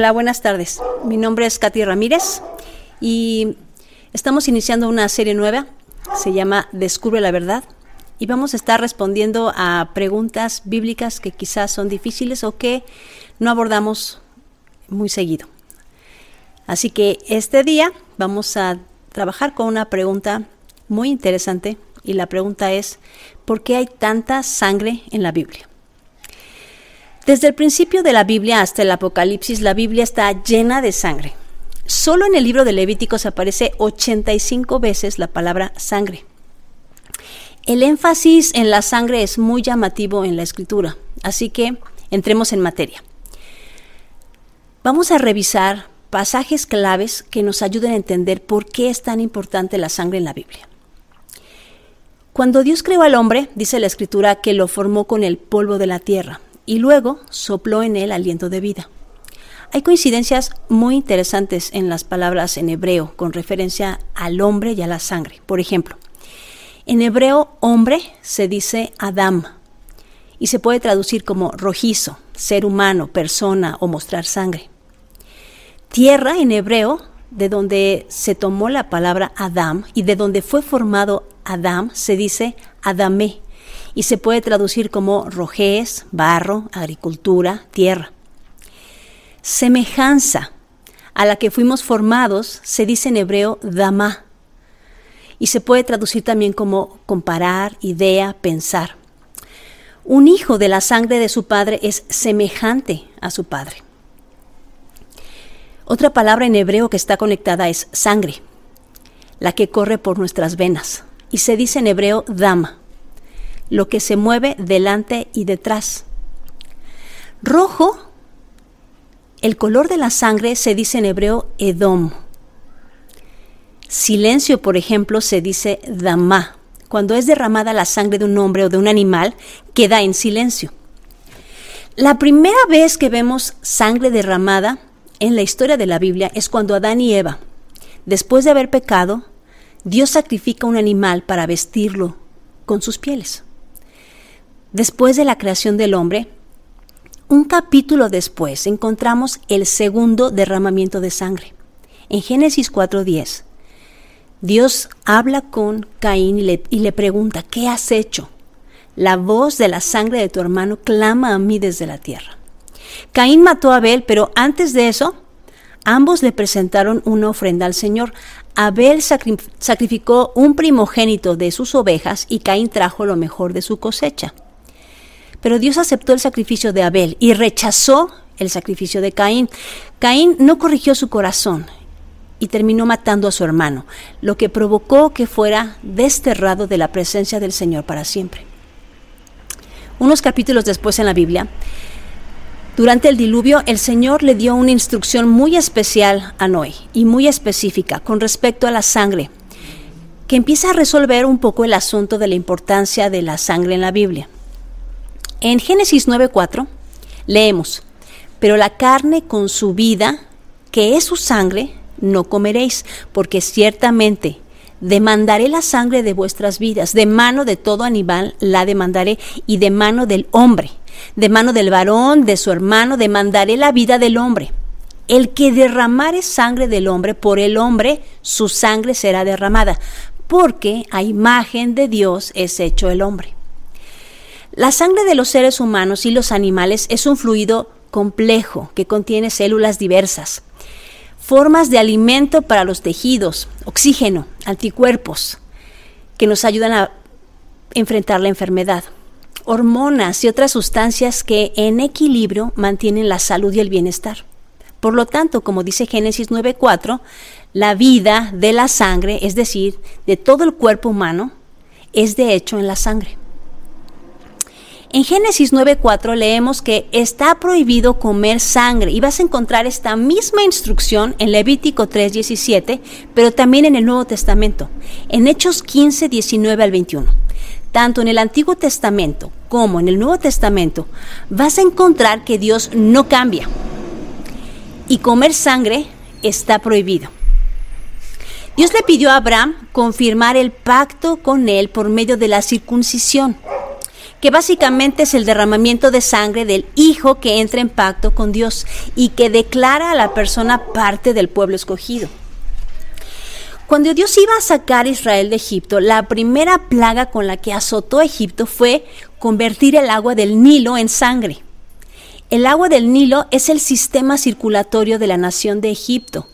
Hola, buenas tardes. Mi nombre es Katy Ramírez y estamos iniciando una serie nueva. Se llama Descubre la verdad y vamos a estar respondiendo a preguntas bíblicas que quizás son difíciles o que no abordamos muy seguido. Así que este día vamos a trabajar con una pregunta muy interesante y la pregunta es, ¿por qué hay tanta sangre en la Biblia? Desde el principio de la Biblia hasta el Apocalipsis, la Biblia está llena de sangre. Solo en el libro de Levíticos aparece 85 veces la palabra sangre. El énfasis en la sangre es muy llamativo en la escritura, así que entremos en materia. Vamos a revisar pasajes claves que nos ayuden a entender por qué es tan importante la sangre en la Biblia. Cuando Dios creó al hombre, dice la escritura que lo formó con el polvo de la tierra y luego sopló en él aliento de vida. Hay coincidencias muy interesantes en las palabras en hebreo con referencia al hombre y a la sangre. Por ejemplo, en hebreo hombre se dice Adam y se puede traducir como rojizo, ser humano, persona o mostrar sangre. Tierra en hebreo, de donde se tomó la palabra Adam y de donde fue formado Adam, se dice Adamé, y se puede traducir como rojez, barro, agricultura, tierra. Semejanza a la que fuimos formados se dice en hebreo dama y se puede traducir también como comparar, idea, pensar. Un hijo de la sangre de su padre es semejante a su padre. Otra palabra en hebreo que está conectada es sangre, la que corre por nuestras venas, y se dice en hebreo dama lo que se mueve delante y detrás. Rojo, el color de la sangre se dice en hebreo edom. Silencio, por ejemplo, se dice dama. Cuando es derramada la sangre de un hombre o de un animal, queda en silencio. La primera vez que vemos sangre derramada en la historia de la Biblia es cuando Adán y Eva, después de haber pecado, Dios sacrifica un animal para vestirlo con sus pieles después de la creación del hombre, un capítulo después encontramos el segundo derramamiento de sangre. En Génesis 4.10, Dios habla con Caín y le, y le, pregunta, ¿qué has hecho? La voz de la sangre de tu hermano clama a mí desde la tierra. Caín mató a Abel, pero antes de eso, ambos le presentaron una ofrenda al Señor. Abel sacrificó un primogénito de sus ovejas y Caín trajo lo mejor de su cosecha. Pero Dios aceptó el sacrificio de Abel y rechazó el sacrificio de Caín. Caín no corrigió su corazón y terminó matando a su hermano, lo que provocó que fuera desterrado de la presencia del Señor para siempre. Unos capítulos después en la Biblia, durante el diluvio, el Señor le dio una instrucción muy especial a Noé y muy específica con respecto a la sangre, que empieza a resolver un poco el asunto de la importancia de la sangre en la Biblia. En Génesis 9:4 leemos, pero la carne con su vida, que es su sangre, no comeréis, porque ciertamente demandaré la sangre de vuestras vidas, de mano de todo animal la demandaré, y de mano del hombre, de mano del varón, de su hermano, demandaré la vida del hombre. El que derramare sangre del hombre, por el hombre su sangre será derramada, porque a imagen de Dios es hecho el hombre. La sangre de los seres humanos y los animales es un fluido complejo que contiene células diversas, formas de alimento para los tejidos, oxígeno, anticuerpos, que nos ayudan a enfrentar la enfermedad, hormonas y otras sustancias que en equilibrio mantienen la salud y el bienestar. Por lo tanto, como dice Génesis 9.4, la vida de la sangre, es decir, de todo el cuerpo humano, es de hecho en la sangre. En Génesis 9.4 leemos que está prohibido comer sangre y vas a encontrar esta misma instrucción en Levítico 3.17, pero también en el Nuevo Testamento, en Hechos 15, 19 al 21. Tanto en el Antiguo Testamento como en el Nuevo Testamento vas a encontrar que Dios no cambia y comer sangre está prohibido. Dios le pidió a Abraham confirmar el pacto con él por medio de la circuncisión que básicamente es el derramamiento de sangre del Hijo que entra en pacto con Dios y que declara a la persona parte del pueblo escogido. Cuando Dios iba a sacar a Israel de Egipto, la primera plaga con la que azotó a Egipto fue convertir el agua del Nilo en sangre. El agua del Nilo es el sistema circulatorio de la nación de Egipto.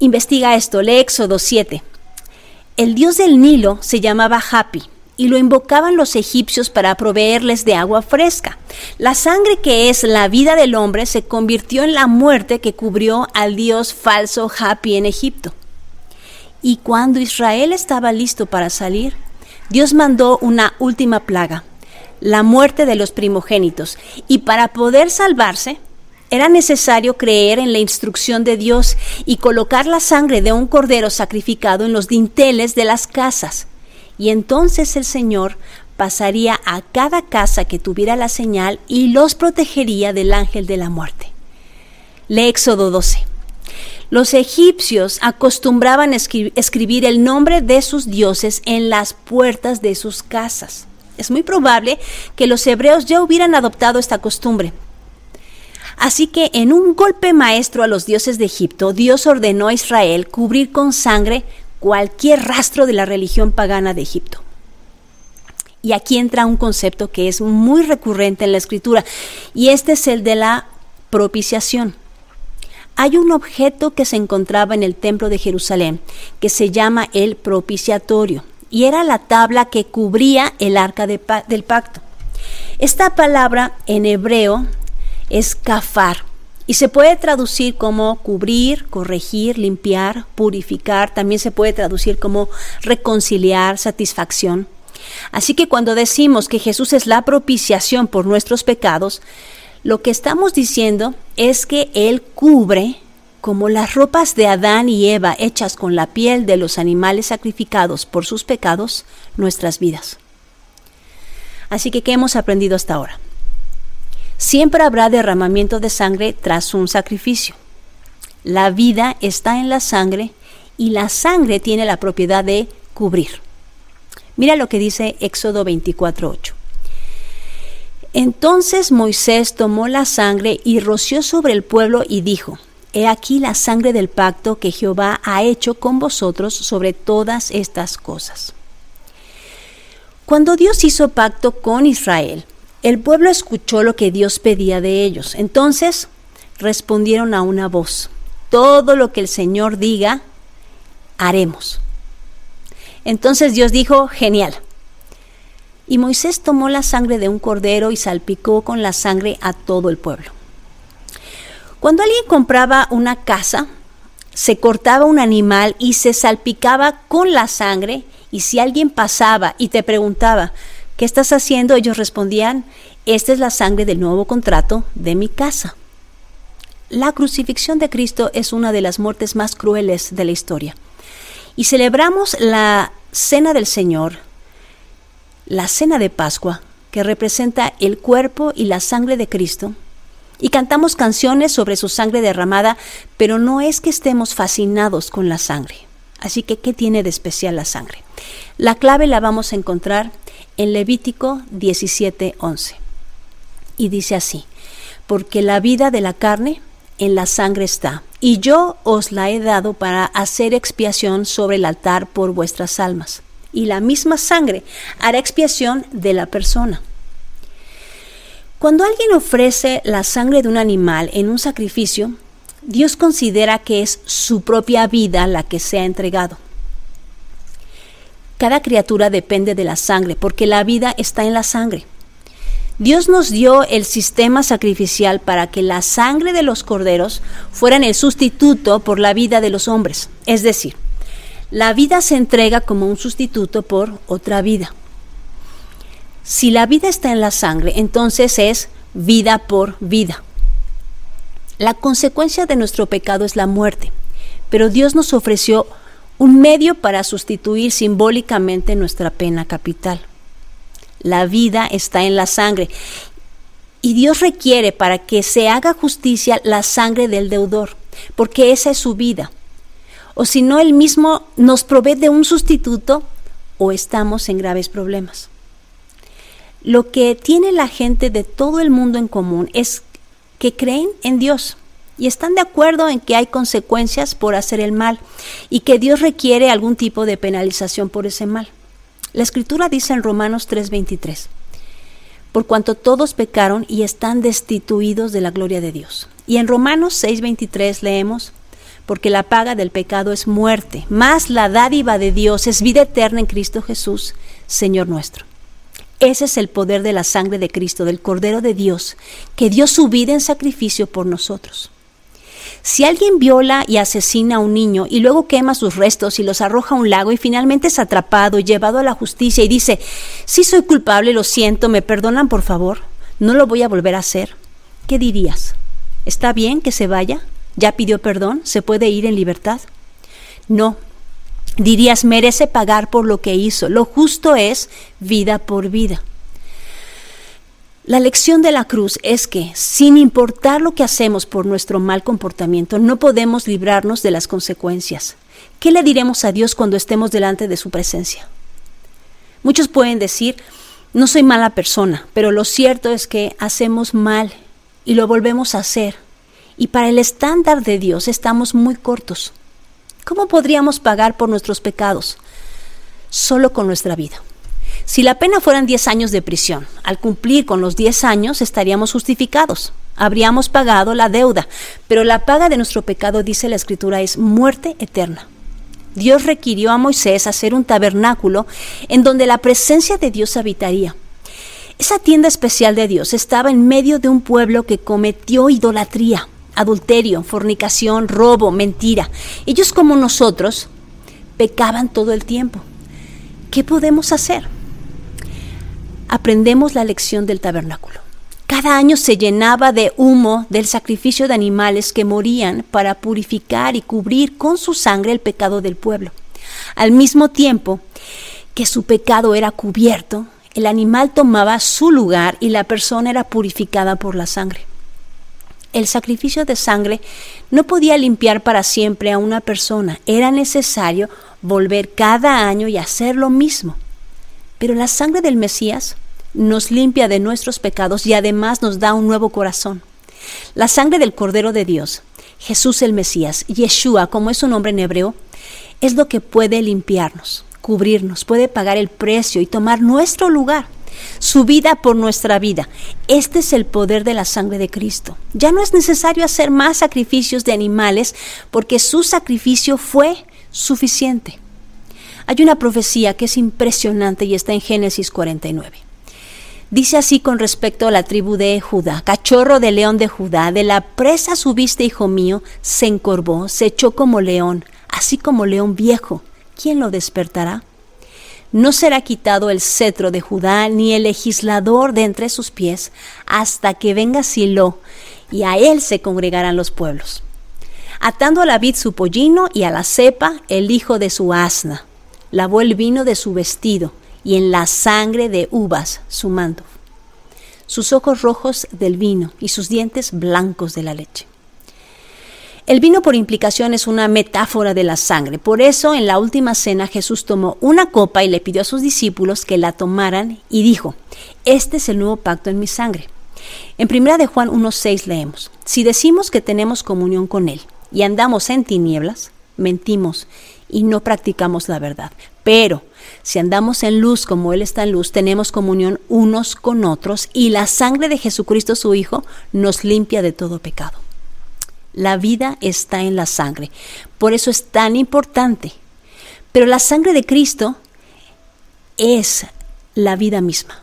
Investiga esto, lee Éxodo 7. El dios del Nilo se llamaba Hapi y lo invocaban los egipcios para proveerles de agua fresca. La sangre que es la vida del hombre se convirtió en la muerte que cubrió al dios falso Hapi en Egipto. Y cuando Israel estaba listo para salir, Dios mandó una última plaga, la muerte de los primogénitos, y para poder salvarse, era necesario creer en la instrucción de Dios y colocar la sangre de un cordero sacrificado en los dinteles de las casas. Y entonces el Señor pasaría a cada casa que tuviera la señal y los protegería del ángel de la muerte. Le Éxodo 12. Los egipcios acostumbraban escribir el nombre de sus dioses en las puertas de sus casas. Es muy probable que los hebreos ya hubieran adoptado esta costumbre, Así que en un golpe maestro a los dioses de Egipto, Dios ordenó a Israel cubrir con sangre cualquier rastro de la religión pagana de Egipto. Y aquí entra un concepto que es muy recurrente en la escritura, y este es el de la propiciación. Hay un objeto que se encontraba en el templo de Jerusalén, que se llama el propiciatorio, y era la tabla que cubría el arca del pacto. Esta palabra en hebreo es kafar y se puede traducir como cubrir, corregir, limpiar, purificar, también se puede traducir como reconciliar, satisfacción. Así que cuando decimos que Jesús es la propiciación por nuestros pecados, lo que estamos diciendo es que Él cubre, como las ropas de Adán y Eva hechas con la piel de los animales sacrificados por sus pecados, nuestras vidas. Así que, ¿qué hemos aprendido hasta ahora? Siempre habrá derramamiento de sangre tras un sacrificio. La vida está en la sangre y la sangre tiene la propiedad de cubrir. Mira lo que dice Éxodo 24:8. Entonces Moisés tomó la sangre y roció sobre el pueblo y dijo, He aquí la sangre del pacto que Jehová ha hecho con vosotros sobre todas estas cosas. Cuando Dios hizo pacto con Israel, el pueblo escuchó lo que Dios pedía de ellos. Entonces respondieron a una voz, todo lo que el Señor diga, haremos. Entonces Dios dijo, genial. Y Moisés tomó la sangre de un cordero y salpicó con la sangre a todo el pueblo. Cuando alguien compraba una casa, se cortaba un animal y se salpicaba con la sangre, y si alguien pasaba y te preguntaba, ¿Qué estás haciendo? Ellos respondían, esta es la sangre del nuevo contrato de mi casa. La crucifixión de Cristo es una de las muertes más crueles de la historia. Y celebramos la cena del Señor, la cena de Pascua, que representa el cuerpo y la sangre de Cristo, y cantamos canciones sobre su sangre derramada, pero no es que estemos fascinados con la sangre. Así que, ¿qué tiene de especial la sangre? La clave la vamos a encontrar en Levítico 17:11. Y dice así, porque la vida de la carne en la sangre está, y yo os la he dado para hacer expiación sobre el altar por vuestras almas. Y la misma sangre hará expiación de la persona. Cuando alguien ofrece la sangre de un animal en un sacrificio, Dios considera que es su propia vida la que se ha entregado. Cada criatura depende de la sangre, porque la vida está en la sangre. Dios nos dio el sistema sacrificial para que la sangre de los corderos fueran el sustituto por la vida de los hombres. Es decir, la vida se entrega como un sustituto por otra vida. Si la vida está en la sangre, entonces es vida por vida. La consecuencia de nuestro pecado es la muerte, pero Dios nos ofreció un medio para sustituir simbólicamente nuestra pena capital. La vida está en la sangre y Dios requiere para que se haga justicia la sangre del deudor, porque esa es su vida. O si no, Él mismo nos provee de un sustituto o estamos en graves problemas. Lo que tiene la gente de todo el mundo en común es que creen en Dios y están de acuerdo en que hay consecuencias por hacer el mal y que Dios requiere algún tipo de penalización por ese mal. La escritura dice en Romanos 3:23, por cuanto todos pecaron y están destituidos de la gloria de Dios. Y en Romanos 6:23 leemos, porque la paga del pecado es muerte, más la dádiva de Dios es vida eterna en Cristo Jesús, Señor nuestro. Ese es el poder de la sangre de Cristo, del Cordero de Dios, que dio su vida en sacrificio por nosotros. Si alguien viola y asesina a un niño y luego quema sus restos y los arroja a un lago y finalmente es atrapado y llevado a la justicia y dice, sí soy culpable, lo siento, me perdonan por favor, no lo voy a volver a hacer, ¿qué dirías? ¿Está bien que se vaya? ¿Ya pidió perdón? ¿Se puede ir en libertad? No. Dirías, merece pagar por lo que hizo. Lo justo es vida por vida. La lección de la cruz es que, sin importar lo que hacemos por nuestro mal comportamiento, no podemos librarnos de las consecuencias. ¿Qué le diremos a Dios cuando estemos delante de su presencia? Muchos pueden decir, no soy mala persona, pero lo cierto es que hacemos mal y lo volvemos a hacer. Y para el estándar de Dios estamos muy cortos. ¿Cómo podríamos pagar por nuestros pecados? Solo con nuestra vida. Si la pena fueran 10 años de prisión, al cumplir con los 10 años estaríamos justificados. Habríamos pagado la deuda, pero la paga de nuestro pecado, dice la Escritura, es muerte eterna. Dios requirió a Moisés hacer un tabernáculo en donde la presencia de Dios habitaría. Esa tienda especial de Dios estaba en medio de un pueblo que cometió idolatría, adulterio, fornicación, robo, mentira. Ellos como nosotros pecaban todo el tiempo. ¿Qué podemos hacer? Aprendemos la lección del tabernáculo. Cada año se llenaba de humo del sacrificio de animales que morían para purificar y cubrir con su sangre el pecado del pueblo. Al mismo tiempo que su pecado era cubierto, el animal tomaba su lugar y la persona era purificada por la sangre. El sacrificio de sangre no podía limpiar para siempre a una persona, era necesario volver cada año y hacer lo mismo. Pero la sangre del Mesías nos limpia de nuestros pecados y además nos da un nuevo corazón. La sangre del Cordero de Dios, Jesús el Mesías, Yeshua, como es su nombre en hebreo, es lo que puede limpiarnos, cubrirnos, puede pagar el precio y tomar nuestro lugar, su vida por nuestra vida. Este es el poder de la sangre de Cristo. Ya no es necesario hacer más sacrificios de animales porque su sacrificio fue suficiente. Hay una profecía que es impresionante y está en Génesis 49. Dice así con respecto a la tribu de Judá, cachorro de león de Judá, de la presa subiste, hijo mío, se encorvó, se echó como león, así como león viejo. ¿Quién lo despertará? No será quitado el cetro de Judá, ni el legislador de entre sus pies, hasta que venga Silo, y a él se congregarán los pueblos. Atando a la vid su pollino y a la cepa el hijo de su asna lavó el vino de su vestido y en la sangre de uvas su manto, sus ojos rojos del vino y sus dientes blancos de la leche. El vino por implicación es una metáfora de la sangre. Por eso en la última cena Jesús tomó una copa y le pidió a sus discípulos que la tomaran y dijo, este es el nuevo pacto en mi sangre. En 1 de Juan 1.6 leemos, si decimos que tenemos comunión con Él y andamos en tinieblas, mentimos y no practicamos la verdad. Pero si andamos en luz como Él está en luz, tenemos comunión unos con otros y la sangre de Jesucristo su Hijo nos limpia de todo pecado. La vida está en la sangre. Por eso es tan importante. Pero la sangre de Cristo es la vida misma.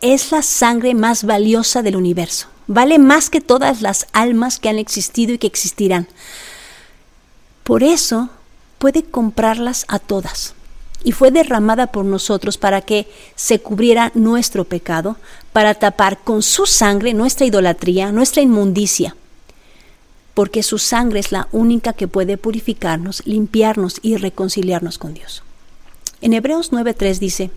Es la sangre más valiosa del universo. Vale más que todas las almas que han existido y que existirán. Por eso puede comprarlas a todas. Y fue derramada por nosotros para que se cubriera nuestro pecado, para tapar con su sangre nuestra idolatría, nuestra inmundicia. Porque su sangre es la única que puede purificarnos, limpiarnos y reconciliarnos con Dios. En Hebreos 9:3 dice,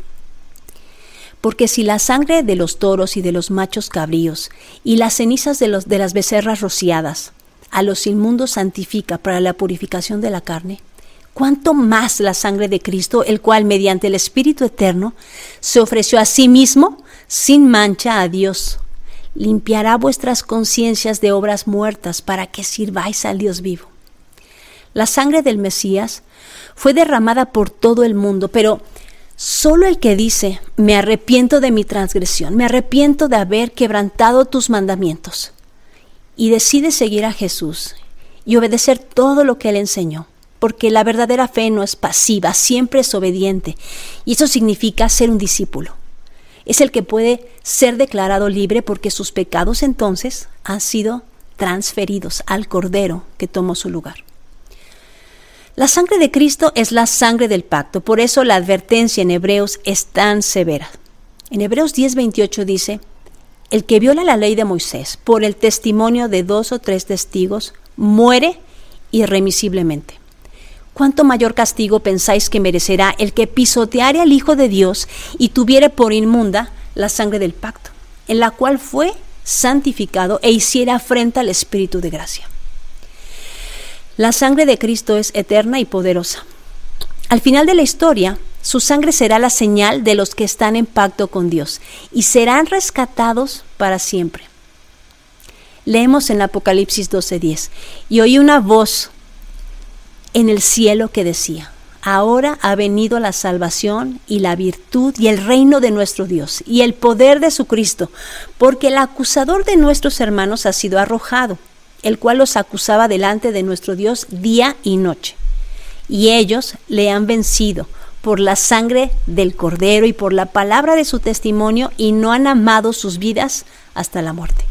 porque si la sangre de los toros y de los machos cabríos y las cenizas de, los, de las becerras rociadas a los inmundos santifica para la purificación de la carne, cuánto más la sangre de Cristo, el cual mediante el Espíritu Eterno se ofreció a sí mismo, sin mancha a Dios. Limpiará vuestras conciencias de obras muertas para que sirváis al Dios vivo. La sangre del Mesías fue derramada por todo el mundo, pero solo el que dice, me arrepiento de mi transgresión, me arrepiento de haber quebrantado tus mandamientos, y decide seguir a Jesús y obedecer todo lo que él enseñó, porque la verdadera fe no es pasiva, siempre es obediente, y eso significa ser un discípulo. Es el que puede ser declarado libre porque sus pecados entonces han sido transferidos al Cordero que tomó su lugar. La sangre de Cristo es la sangre del pacto, por eso la advertencia en Hebreos es tan severa. En Hebreos 10:28 dice, el que viola la ley de Moisés por el testimonio de dos o tres testigos muere irremisiblemente. ¿Cuánto mayor castigo pensáis que merecerá el que pisoteare al Hijo de Dios y tuviere por inmunda la sangre del pacto, en la cual fue santificado e hiciera afrenta al Espíritu de gracia? La sangre de Cristo es eterna y poderosa. Al final de la historia, su sangre será la señal de los que están en pacto con Dios y serán rescatados para siempre. Leemos en Apocalipsis 12:10, y oí una voz en el cielo que decía, ahora ha venido la salvación y la virtud y el reino de nuestro Dios y el poder de su Cristo, porque el acusador de nuestros hermanos ha sido arrojado el cual los acusaba delante de nuestro Dios día y noche. Y ellos le han vencido por la sangre del cordero y por la palabra de su testimonio y no han amado sus vidas hasta la muerte.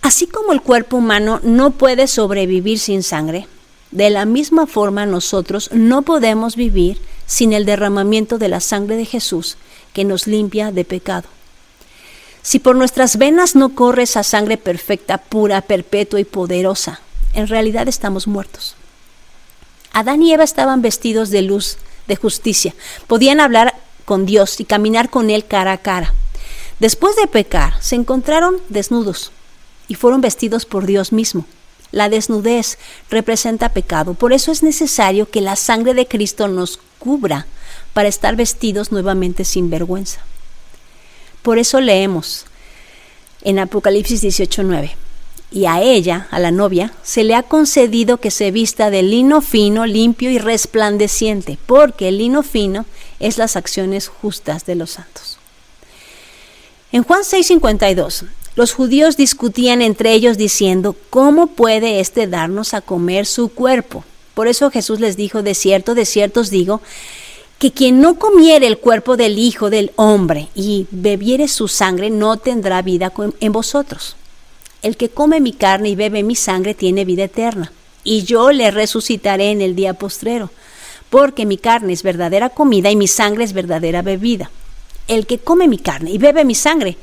Así como el cuerpo humano no puede sobrevivir sin sangre, de la misma forma nosotros no podemos vivir sin el derramamiento de la sangre de Jesús que nos limpia de pecado. Si por nuestras venas no corre esa sangre perfecta, pura, perpetua y poderosa, en realidad estamos muertos. Adán y Eva estaban vestidos de luz, de justicia, podían hablar con Dios y caminar con Él cara a cara. Después de pecar, se encontraron desnudos y fueron vestidos por Dios mismo. La desnudez representa pecado, por eso es necesario que la sangre de Cristo nos cubra para estar vestidos nuevamente sin vergüenza. Por eso leemos en Apocalipsis 18:9. Y a ella, a la novia, se le ha concedido que se vista de lino fino, limpio y resplandeciente, porque el lino fino es las acciones justas de los santos. En Juan 6:52, los judíos discutían entre ellos diciendo, ¿cómo puede éste darnos a comer su cuerpo? Por eso Jesús les dijo, de cierto, de cierto os digo, que quien no comiere el cuerpo del Hijo del Hombre y bebiere su sangre no tendrá vida en vosotros. El que come mi carne y bebe mi sangre tiene vida eterna, y yo le resucitaré en el día postrero, porque mi carne es verdadera comida y mi sangre es verdadera bebida. El que come mi carne y bebe mi sangre,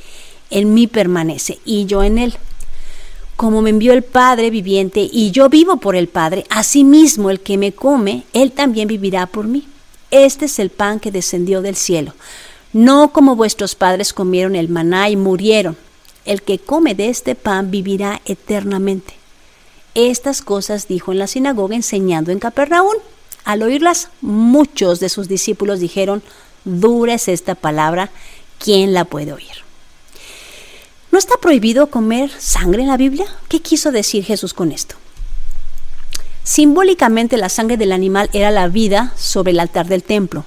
en mí permanece, y yo en él. Como me envió el Padre viviente, y yo vivo por el Padre, asimismo el que me come, él también vivirá por mí. Este es el pan que descendió del cielo. No como vuestros padres comieron el maná y murieron. El que come de este pan vivirá eternamente. Estas cosas dijo en la sinagoga enseñando en Capernaum. Al oírlas, muchos de sus discípulos dijeron, dura es esta palabra, ¿quién la puede oír? ¿No está prohibido comer sangre en la Biblia? ¿Qué quiso decir Jesús con esto? Simbólicamente la sangre del animal era la vida sobre el altar del templo.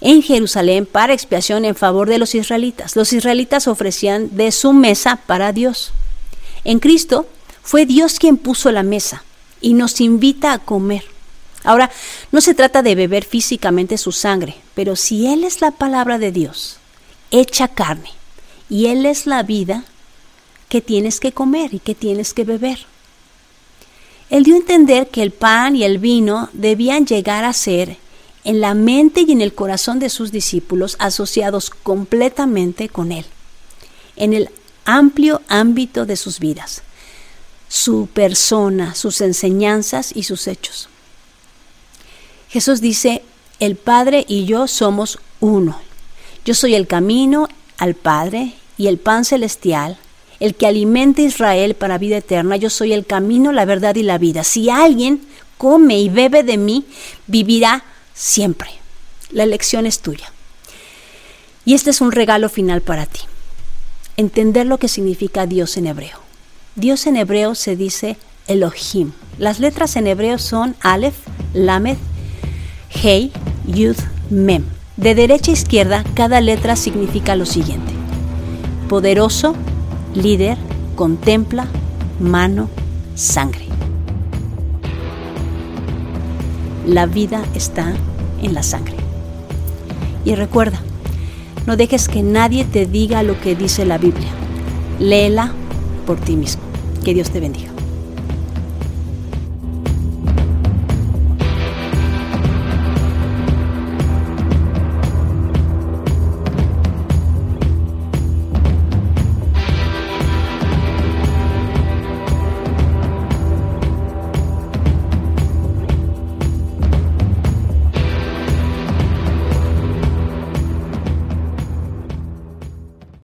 En Jerusalén para expiación en favor de los israelitas. Los israelitas ofrecían de su mesa para Dios. En Cristo fue Dios quien puso la mesa y nos invita a comer. Ahora, no se trata de beber físicamente su sangre, pero si Él es la palabra de Dios, hecha carne, y Él es la vida que tienes que comer y que tienes que beber. Él dio a entender que el pan y el vino debían llegar a ser en la mente y en el corazón de sus discípulos asociados completamente con Él, en el amplio ámbito de sus vidas, su persona, sus enseñanzas y sus hechos. Jesús dice, el Padre y yo somos uno. Yo soy el camino al Padre y el pan celestial el que alimenta a Israel para vida eterna, yo soy el camino, la verdad y la vida. Si alguien come y bebe de mí, vivirá siempre. La elección es tuya. Y este es un regalo final para ti. Entender lo que significa Dios en hebreo. Dios en hebreo se dice Elohim. Las letras en hebreo son Aleph, Lamed, Hei, Yud, Mem. De derecha a izquierda, cada letra significa lo siguiente. Poderoso, líder, contempla, mano, sangre. La vida está en la sangre. Y recuerda, no dejes que nadie te diga lo que dice la Biblia. Léela por ti mismo. Que Dios te bendiga.